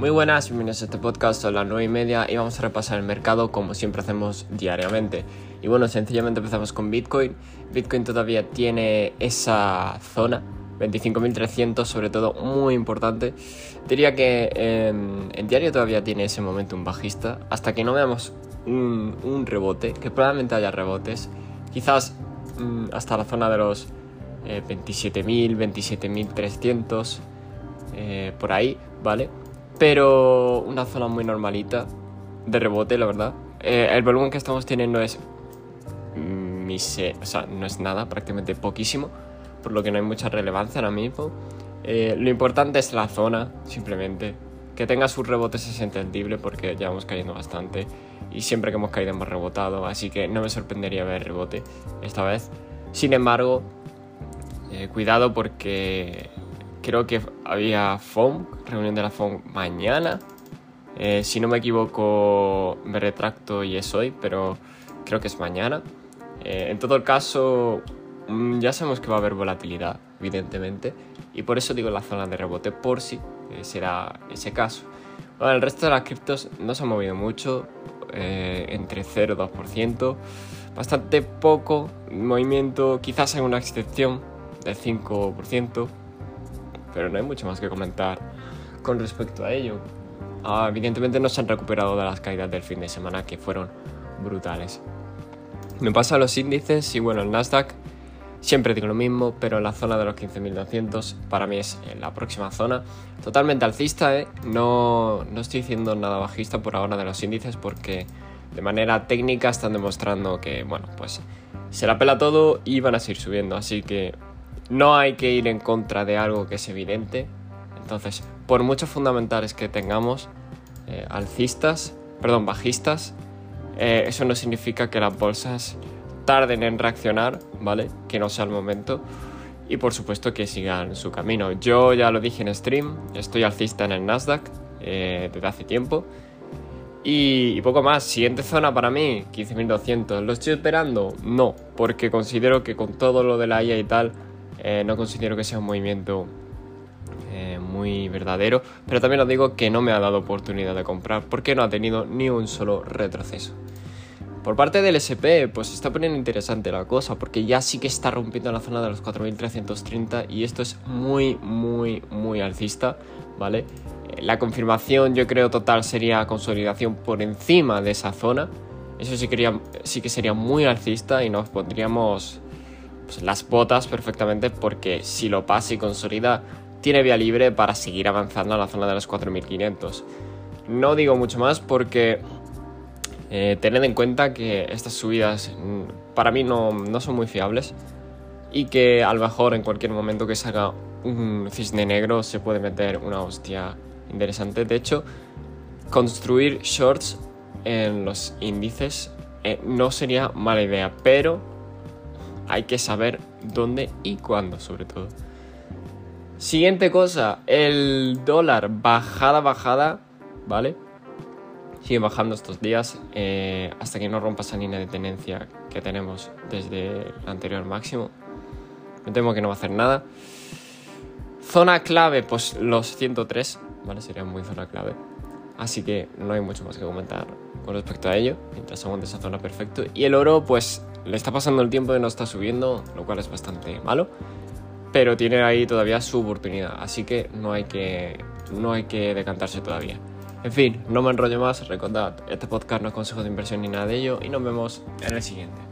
Muy buenas, bienvenidos a este podcast, son las 9 y media y vamos a repasar el mercado como siempre hacemos diariamente. Y bueno, sencillamente empezamos con Bitcoin. Bitcoin todavía tiene esa zona, 25.300 sobre todo, muy importante. Diría que em, en diario todavía tiene ese momento un bajista, hasta que no veamos un, rebote, que probablemente haya rebotes, quizás mm, hasta la zona de los 27.000, eh, 27.300, eh, por ahí, ¿vale? Pero una zona muy normalita de rebote, la verdad. Eh, el volumen que estamos teniendo es mise o sea, no es nada, prácticamente poquísimo, por lo que no hay mucha relevancia ahora mismo. Eh, lo importante es la zona, simplemente. Que tenga sus rebotes es entendible porque ya hemos caído bastante y siempre que hemos caído hemos rebotado, así que no me sorprendería ver rebote esta vez. Sin embargo, eh, cuidado porque creo que había FOM, reunión de la FOM mañana. Eh, si no me equivoco, me retracto y es hoy, pero creo que es mañana. Eh, en todo caso, mm, ya sabemos que va a haber volatilidad, evidentemente, y por eso digo la zona de rebote, por si eh, será ese caso. Bueno, el resto de las criptos no se ha movido mucho, entre 0 y 2%, bastante poco movimiento, quizás hay una excepción del 5%, pero no hay mucho más que comentar con respecto a ello. Ah, evidentemente no se han recuperado de las caídas del fin de semana que fueron brutales. Me pasa a los índices y bueno, el Nasdaq siempre digo lo mismo, pero en la zona de los 15.200 para mí es la próxima zona. Totalmente alcista, ¿eh? no, no estoy diciendo nada bajista por ahora de los índices porque de manera técnica están demostrando que, bueno, pues se la pela todo y van a seguir subiendo. Así que no hay que ir en contra de algo que es evidente. Entonces, por muchos fundamentales que tengamos, eh, alcistas, perdón, bajistas, eh, eso no significa que las bolsas tarden en reaccionar, ¿vale? Que no sea el momento. Y por supuesto que sigan su camino. Yo ya lo dije en stream, estoy alcista en el Nasdaq eh, desde hace tiempo. Y, y, poco más. Siguiente zona para mí, 15.200. ¿Lo estoy esperando? No, porque considero que con todo lo de la IA y tal, eh, no considero que sea un movimiento eh, muy verdadero, pero también os digo que no me ha dado oportunidad de comprar porque no ha tenido ni un solo retroceso. Por parte del SP, pues está poniendo interesante la cosa porque ya sí que está rompiendo la zona de los 4.330 y esto es muy, muy, muy alcista, ¿vale? Eh, la confirmación yo creo total sería consolidación por encima de esa zona. Eso sí, sí que sería muy alcista y nos pondríamos pues, las botas perfectamente porque si lo pasa y consolida, tiene vía libre para seguir avanzando a la zona de los 4500. No digo mucho más porque eh, tened en cuenta que estas subidas mm, para mí no, no, son muy fiables y que a lo mejor en cualquier momento que salga un cisne negro se puede meter una hostia interesante. De hecho, construir shorts en los índices eh, no sería mala idea, pero hay que saber dónde y cuándo, sobre todo. Siguiente cosa, el dólar bajada, bajada, ¿vale? Sigue bajando estos días eh, hasta que no rompa esa línea de tenencia que tenemos desde el anterior máximo. Me temo que no va a hacer nada. Zona clave, pues los 103, ¿vale? Sería muy zona clave. Así que no hay mucho más que comentar con respecto a ello. Mientras aguante esa zona perfecto. Y el oro, pues le está pasando el tiempo y no está subiendo, lo cual es bastante malo. Pero tiene ahí todavía su oportunidad, así que no hay que, no hay que decantarse todavía. En fin, no me enrollo más, recordad, este podcast no es consejo de inversión ni nada de ello y nos vemos en el siguiente.